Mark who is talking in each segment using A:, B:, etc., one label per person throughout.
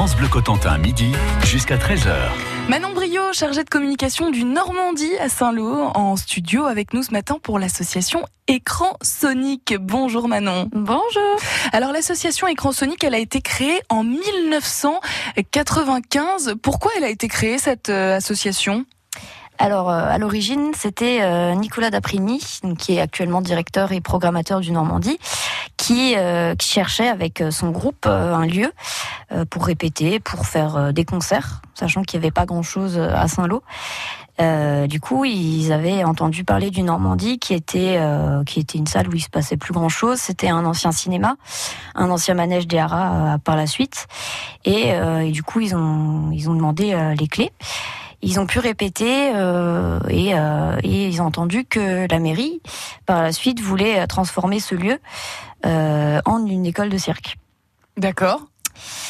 A: France Bleu Cotentin, midi jusqu'à 13h.
B: Manon Brio, chargée de communication du Normandie à Saint-Lô, en studio avec nous ce matin pour l'association Écran Sonic. Bonjour Manon.
C: Bonjour.
B: Alors l'association Écran Sonic, elle a été créée en 1995. Pourquoi elle a été créée cette euh, association?
C: Alors, euh, à l'origine, c'était euh, Nicolas Daprini, qui est actuellement directeur et programmateur du Normandie, qui, euh, qui cherchait avec son groupe un lieu pour répéter, pour faire des concerts, sachant qu'il n'y avait pas grand-chose à Saint-Lô. du coup, ils avaient entendu parler du Normandie, qui était qui était une salle où il se passait plus grand chose. C'était un ancien cinéma, un ancien manège des haras par la suite, et, et, du coup, ils ont ils ont demandé les clés ils ont pu répéter euh, et, euh, et, ils ont entendu que la mairie, par la suite, voulait transformer ce lieu euh, en une école de cirque.
B: D'accord.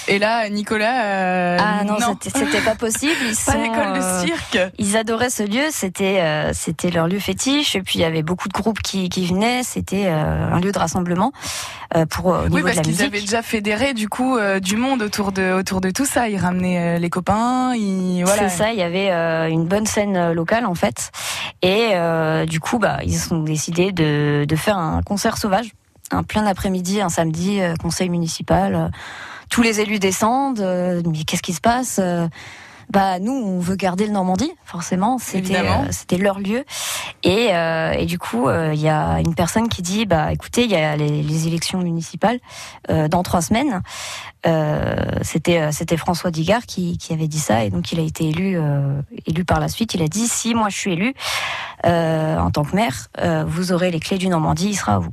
B: Et là, Nicolas. Euh,
C: ah non, c'était pas possible. Ils
B: pas l'école de
C: euh,
B: cirque.
C: ils adoraient ce lieu. C'était euh, c'était leur lieu fétiche. Et puis il y avait beaucoup de groupes qui, qui venaient. C'était un lieu de rassemblement pour au
B: oui, parce qu'ils avaient déjà fédéré du coup du monde autour de autour de tout ça. Ils ramenaient les copains. Ils voilà.
C: C'est ça. Il y avait une bonne scène locale en fait. Et du coup, bah ils ont décidé de de faire un concert sauvage, un plein après-midi, un samedi, conseil municipal tous les élus descendent. Euh, mais qu'est-ce qui se passe euh, bah nous on veut garder le Normandie forcément c'était euh, c'était leur lieu. Et, euh, et du coup il y a une personne qui dit bah écoutez il y a les, les élections municipales dans trois semaines. C'était c'était François Digard qui, qui avait dit ça et donc il a été élu élu par la suite. Il a dit si moi je suis élu en tant que maire vous aurez les clés du Normandie il sera à vous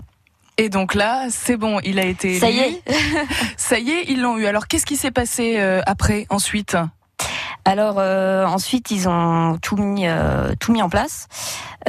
B: et donc là, c'est bon, il a été élu.
C: Ça y est.
B: Ça y est, ils l'ont eu. Alors qu'est-ce qui s'est passé euh, après, ensuite?
C: Alors euh, ensuite ils ont tout mis euh, tout mis en place.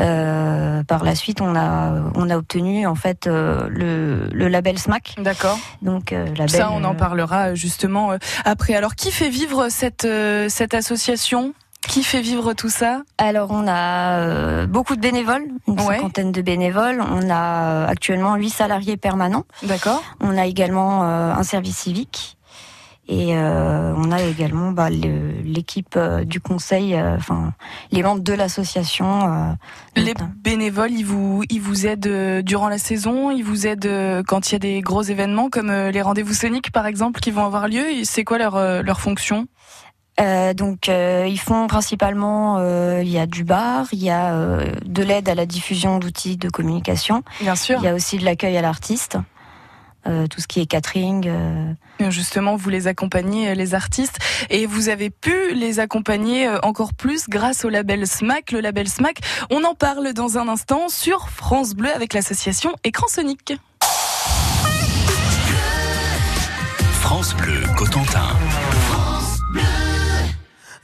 C: Euh, par la suite on a on a obtenu en fait euh, le, le label SMAC.
B: D'accord.
C: Donc euh, label,
B: ça on en parlera justement après. Alors qui fait vivre cette cette association? Qui fait vivre tout ça?
C: Alors on a euh, beaucoup de bénévoles, une
B: Ouais.
C: cinquantaine de bénévoles. On a euh, actuellement huit salariés permanents.
B: D'accord.
C: On a également euh, un service civique. Et euh, on a également bah, l'équipe euh, du conseil, euh, enfin les membres de l'association.
B: Les bénévoles, ils vous, ils vous aident durant la saison, ils vous aident quand il y a des gros événements comme les rendez-vous soniques par exemple qui vont avoir lieu. C'est quoi leur, leur fonction?
C: Euh, donc euh, ils font principalement, euh, il y a du bar, il y a euh, de l'aide à la diffusion d'outils de communication,
B: Bien sûr.
C: il y a aussi de l'accueil à l'artiste, euh, tout ce qui est catering. euh,
B: Justement, vous les accompagnez, les artistes, et vous avez pu les accompagner encore plus grâce au label SMAC. Le label SMAC, on en parle dans un instant sur France Bleu avec l'association Écran Sonic.
A: France Bleu Cotentin.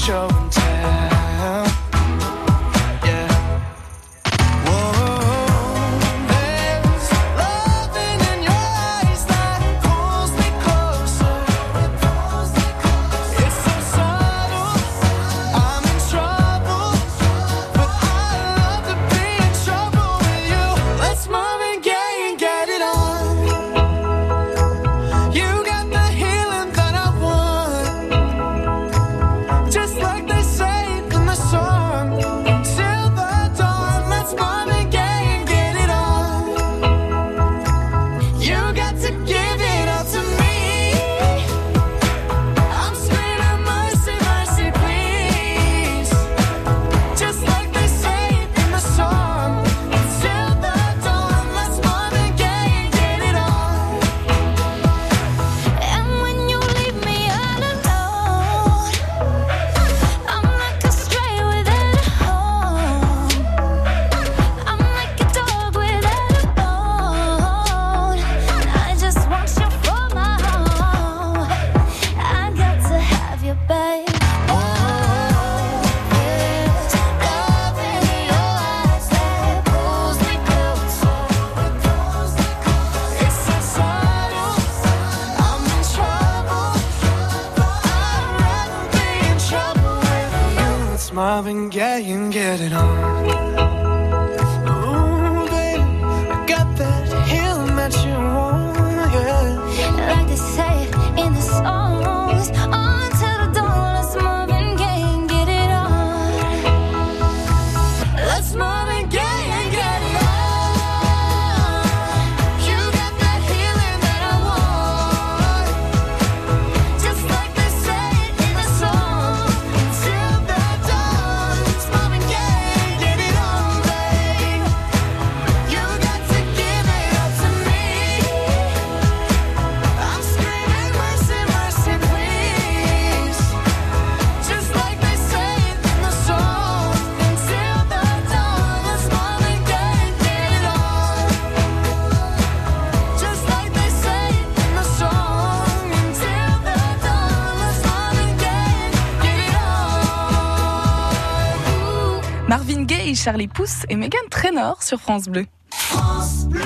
D: show.
B: Charlie Pousse et Megan Trainor sur France Bleu.
E: France Bleu.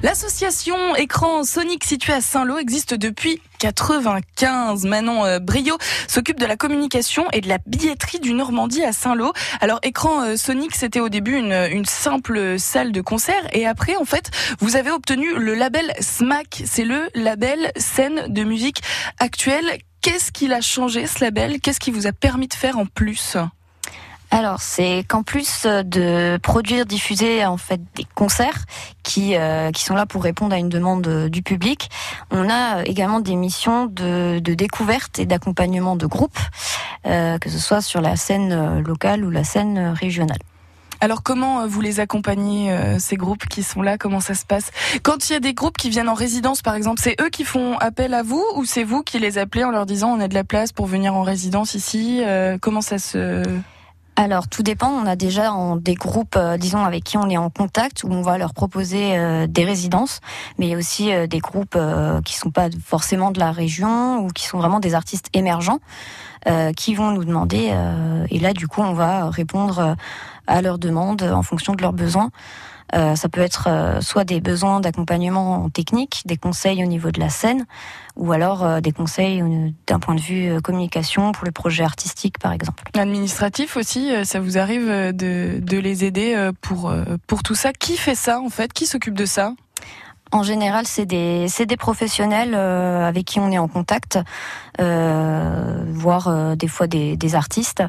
B: L'association Écran Sonic située à Saint-Lô existe depuis 95. Manon euh, Brio s'occupe de la communication et de la billetterie du Normandie à Saint-Lô. Alors Écran euh, Sonic, c'était au début une, une simple salle de concert et après en fait, vous avez obtenu le label SMAC, c'est le label scène de musique actuelle. Qu'est-ce qu'il a changé ce label? Qu'est-ce qui vous a permis de faire en plus?
C: Alors, c'est qu'en plus euh, de produire, diffuser en fait des concerts qui euh, qui sont là pour répondre à une demande euh, du public, on a également des missions de, de découverte et d'accompagnement de groupes, que ce soit sur la scène locale ou la scène régionale.
B: Alors comment vous les accompagnez, ces groupes qui sont là? Comment ça se passe? Quand il y a des groupes qui viennent en résidence, par exemple, c'est eux qui font appel à vous ou c'est vous qui les appelez en leur disant on a de la place pour venir en résidence ici Comment ça se...
C: Alors, tout dépend. On a déjà des groupes, euh, disons, avec qui on est en contact, où on va leur proposer euh, des résidences, mais aussi euh, des groupes qui sont pas forcément de la région ou qui sont vraiment des artistes émergents, qui vont nous demander. et là, du coup, on va répondre à leurs demandes en fonction de leurs besoins. Euh, ça peut être euh, soit des besoins d'accompagnement technique, des conseils au niveau de la scène, ou alors euh, des conseils euh, d'un point de vue euh, communication pour le projet artistique, par exemple.
B: Administratif aussi, euh, ça vous arrive de, de les aider pour, pour tout ça? Qui fait ça en fait? Qui s'occupe de ça?
C: En général, c'est des, des professionnels euh, avec qui on est en contact, euh, voire euh, des fois des, des artistes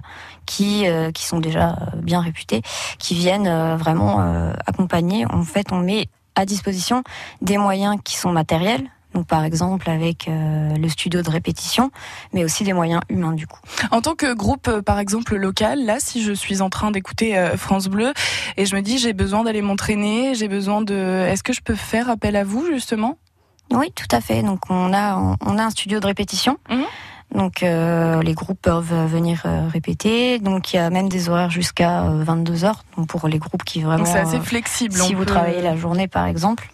C: qui, qui sont déjà bien réputés, qui viennent vraiment accompagner. En fait, on met à disposition des moyens qui sont matériels. Donc, par exemple, avec euh, le studio de répétition, mais aussi des moyens humains, du coup.
B: En tant que groupe, euh, par exemple, local, là, si je suis en train d'écouter euh, France Bleu et je me dis j'ai besoin d'aller m'entraîner, j'ai besoin de... Est-ce que je peux faire appel à vous justement?
C: Oui, tout à fait. Donc on a on a un studio de répétition.
B: Mhm.
C: Donc euh, les groupes peuvent venir euh, répéter. Donc il y a même des horaires jusqu'à 22 heures. Donc pour les groupes qui vraiment
B: Donc c'est assez flexible.
C: si
B: on
C: vous
B: peut-
C: travaillez la journée par exemple.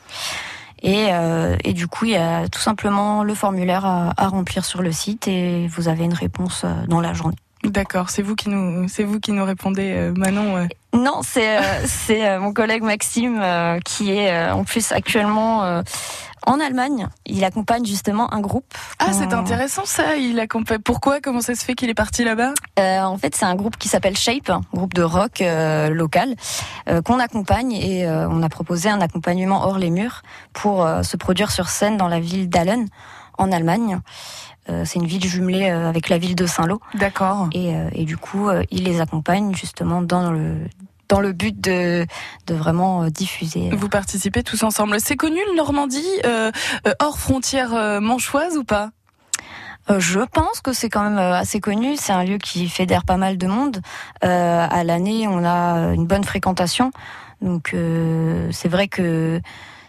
C: Et, euh, et du coup, il y a tout simplement le formulaire à, à remplir sur le site et vous avez une réponse euh, dans la journée.
B: D'accord, c'est vous qui nous, c'est vous qui nous répondez, euh, Manon.
C: Non, c'est euh, c'est euh, mon collègue Maxime euh, qui est en plus actuellement en Allemagne. Il accompagne justement un groupe.
B: Ah, c'est intéressant ça. Il accompagne. Pourquoi Comment ça se fait qu'il est parti là-bas?
C: Euh, en fait, c'est un groupe qui s'appelle Shape, un groupe de rock euh, local euh, qu'on accompagne et euh, on a proposé un accompagnement hors les murs pour euh, se produire sur scène dans la ville d'Allen en Allemagne. C'est une ville jumelée avec la ville de Saint-Lô
B: D'accord.
C: et, et du coup, il les accompagne justement dans le dans le but de de vraiment euh, diffuser.
B: Vous participez tous ensemble. C'est connu le Normandie euh, euh, hors frontières manchoises ou pas?
C: Je pense que c'est quand même assez connu. C'est un lieu qui fédère pas mal de monde. Euh, à l'année, on a une bonne fréquentation. Donc, euh, c'est vrai que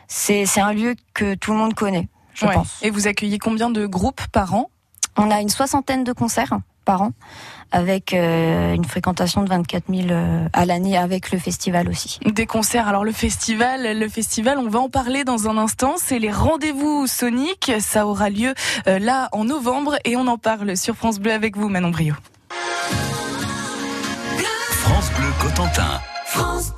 C: c'est c'est un lieu que tout le monde connaît, je
B: Ouais.
C: pense.
B: Et vous accueillez combien de groupes par an?
C: On a une soixantaine de concerts par an, avec euh, une fréquentation de 24 000 euh, à l'année, avec le festival aussi.
B: Des concerts. Alors le festival, le festival, on va en parler dans un instant. C'est les rendez-vous Sonic. Ça aura lieu euh, là en novembre et on en parle sur France Bleu avec vous, Manon Brio.
A: France Bleu Cotentin.
E: France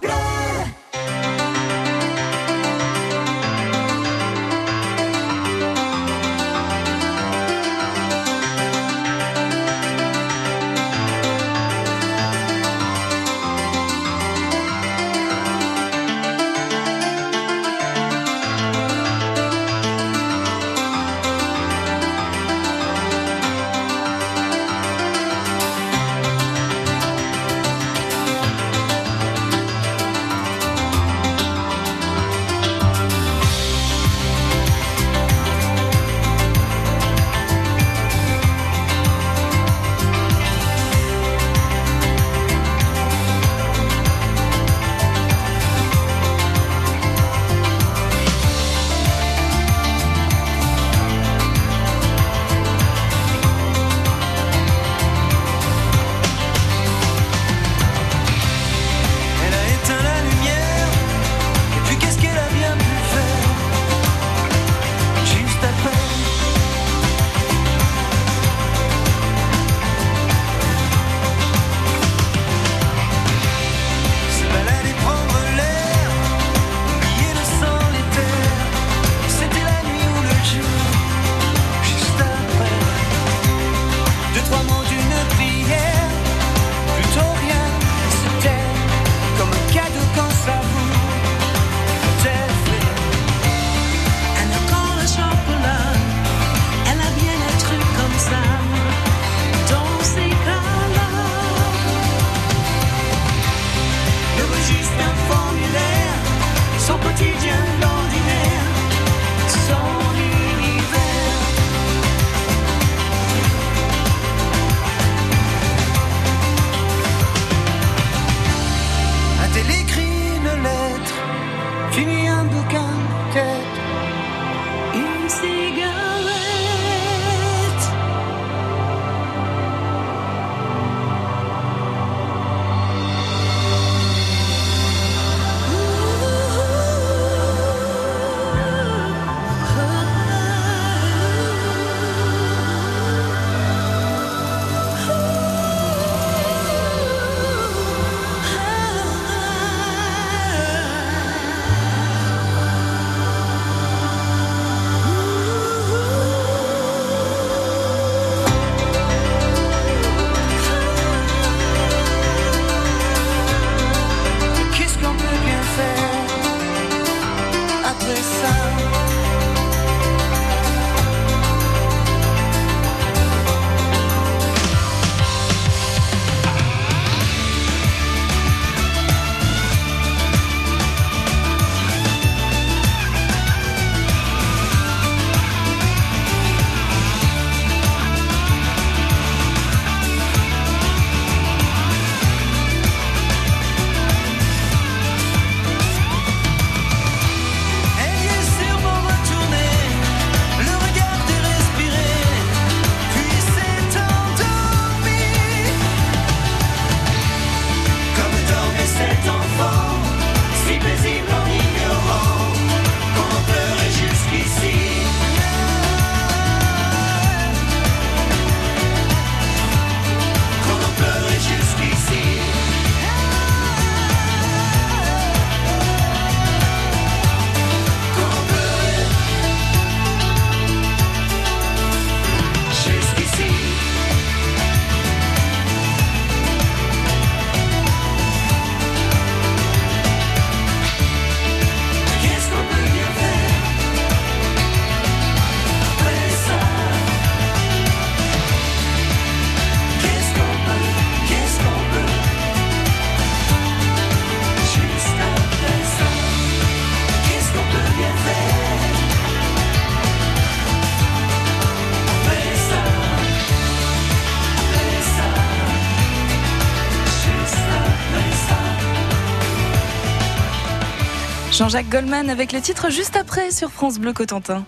B: Jean-Jacques Goldman avec le titre juste après sur France Bleu Cotentin.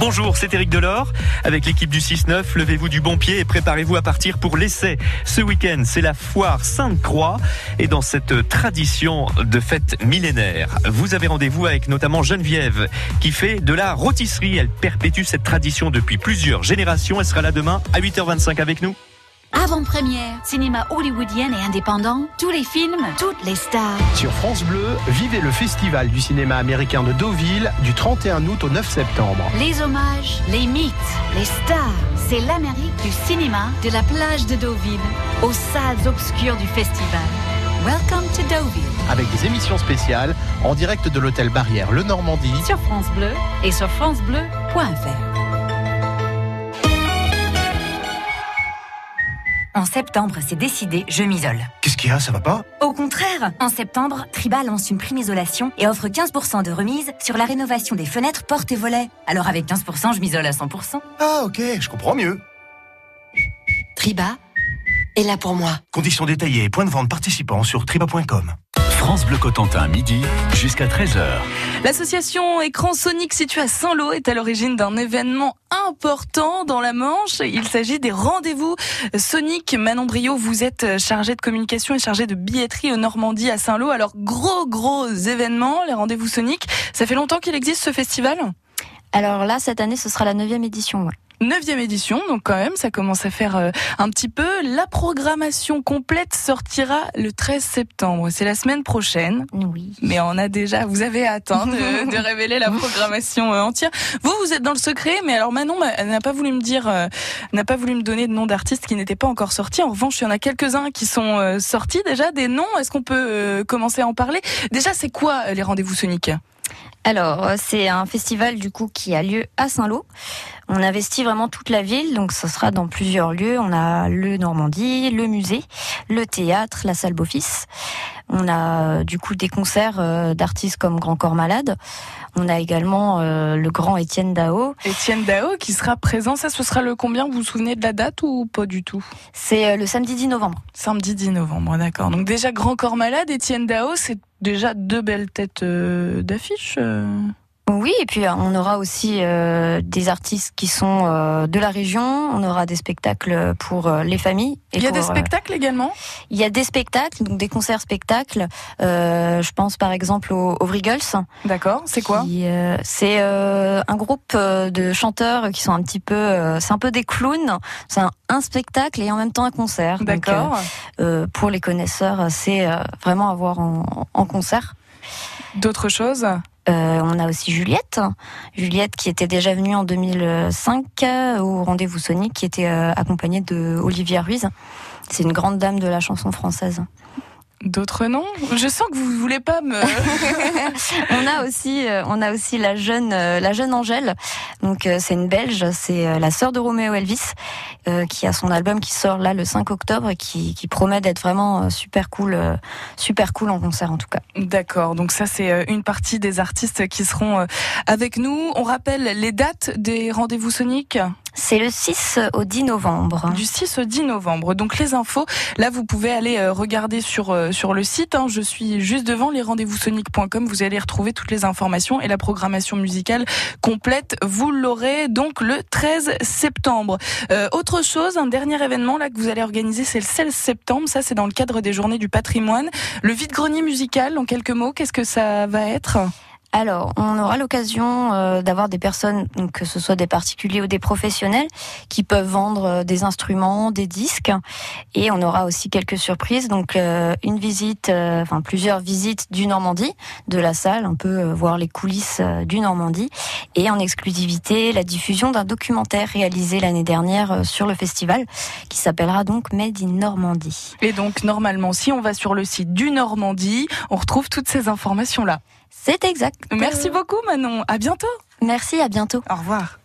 F: Bonjour, c'est Eric Delors. Avec l'équipe du 6-9, levez-vous du bon pied et préparez-vous à partir pour l'essai. Ce week-end, c'est la foire Sainte-Croix. Et dans cette tradition de fête millénaire, vous avez rendez-vous avec notamment Geneviève, qui fait de la rôtisserie. Elle perpétue cette tradition depuis plusieurs générations. Elle sera là demain à 8h25 avec nous.
G: Avant-première, cinéma hollywoodien et indépendant, tous les films, toutes les stars.
H: Sur France Bleu, vivez le festival du cinéma américain de Deauville du 31 août au 9 septembre.
G: Les hommages, les mythes, les stars. C'est l'Amérique du cinéma de la plage de Deauville aux salles obscures du festival. Welcome to Deauville
H: Avec des émissions spéciales en direct de l'hôtel Barrière Le Normandie.
G: sur France Bleu et sur francebleu.fr.
I: En septembre, c'est décidé, je m'isole.
J: Qu'est-ce qu'il y a? Ça va pas?
I: Au contraire, en septembre, Triba lance une prime isolation et offre 15% de remise sur la rénovation des fenêtres, portes et volets. Alors avec 15%, je m'isole à 100%.
J: Ah ok, je comprends mieux.
I: Triba est là pour moi.
J: Conditions détaillées et points de vente participants sur triba.com.
A: France Bleu Cotentin, midi jusqu'à 13h.
B: L'association Écran Sonic située à Saint-Lô est à l'origine d'un événement important dans la Manche. Il s'agit des rendez-vous Sonic. Manon Brio, vous êtes chargée de communication et chargée de billetterie au Normandie à Saint-Lô. Alors, gros, gros événements, les rendez-vous Sonic. Ça fait longtemps qu'il existe ce festival?
C: Alors là, cette année, ce sera la neuvième édition. ouais.
B: Neuvième édition, donc quand même, ça commence à faire euh, un petit peu. La programmation complète sortira le 13 septembre. C'est la semaine prochaine.
C: Oui.
B: Mais on a déjà, vous avez hein, de, de révéler la programmation euh, entière. Vous, vous êtes dans le secret, mais alors Manon n'a pas voulu me dire, euh, n'a pas voulu me donner de nom d'artistes qui n'étaient pas encore sortis. En revanche, il y en a quelques-uns qui sont sortis déjà, des noms. Est-ce qu'on peut commencer à en parler? Déjà, c'est quoi les rendez-vous Sonic?
C: Alors, euh, c'est un festival du coup qui a lieu à Saint-Lô. On investit vraiment toute la ville, donc ça sera dans plusieurs lieux. On a le Normandie, le musée, le théâtre, la salle Beaufils. On a euh, du coup des concerts euh, d'artistes comme Grand Corps Malade. On a également euh, le grand Étienne Dao.
B: Étienne Dao qui sera présent. Ça, ce sera le combien? Vous vous souvenez de la date ou pas du tout?
C: C'est euh, le samedi 10 novembre.
B: Samedi 10 novembre, d'accord. Donc déjà Grand Corps Malade, Étienne Dao, c'est déjà deux belles têtes euh, d'affiche.
C: Oui, et puis euh, on aura aussi euh, des artistes qui sont euh, de la région. On aura des spectacles pour euh, les familles. et
B: Il y a
C: pour,
B: des spectacles également?
C: Il y a des spectacles, donc des concerts-spectacles. Je pense par exemple aux, aux Vrigals.
B: D'accord, c'est quoi?
C: C'est un groupe de chanteurs qui sont un petit peu, c'est un peu des clowns. C'est un, un spectacle et en même temps un concert.
B: D'accord.
C: pour les connaisseurs, c'est vraiment à voir en, en concert.
B: D'autres choses?
C: Euh, on a aussi Juliette, Juliette qui était déjà venue en 2005 euh, au rendez-vous Sonic, qui était euh, accompagnée de Olivia Ruiz. C'est une grande dame de la chanson française.
B: D'autres noms? Je sens que vous voulez pas me.
C: on a aussi, euh, on a aussi la jeune, euh, la jeune Angèle. Donc euh, c'est une Belge, c'est la sœur de Roméo Elvis, qui a son album qui sort là le 5 octobre et qui, qui promet d'être vraiment super cool, super cool en concert en tout cas.
B: D'accord, donc ça c'est une partie des artistes qui seront avec nous. On rappelle les dates des rendez-vous Sonic?
C: C'est le 6 au 10 novembre.
B: du 6 au 10 novembre. Donc les infos, là vous pouvez aller euh, regarder sur euh, sur le site. hein. Je suis juste devant les rendez-vous. Vous allez retrouver toutes les informations et la programmation musicale complète. Vous l'aurez donc le 13 septembre. Euh, autre chose, un dernier événement là que vous allez organiser, c'est le 16 septembre. Ça c'est dans le cadre des Journées du Patrimoine. Le vide-grenier musical. En quelques mots, qu'est-ce que ça va être?
C: Alors, on aura l'occasion euh, d'avoir des personnes, donc, que ce soit des particuliers ou des professionnels, qui peuvent vendre euh, des instruments, des disques, et on aura aussi quelques surprises. Donc, euh, une visite, euh, enfin plusieurs visites du Normandie, de la salle, un peu euh, voir les coulisses du Normandie, et en exclusivité la diffusion d'un documentaire réalisé l'année dernière sur le festival, qui s'appellera donc Made in Normandie.
B: Et donc normalement, si on va sur le site du Normandie, on retrouve toutes ces informations là.
C: C'est exact.
B: Merci beaucoup Manon. À bientôt.
C: Merci, à bientôt.
B: Au revoir.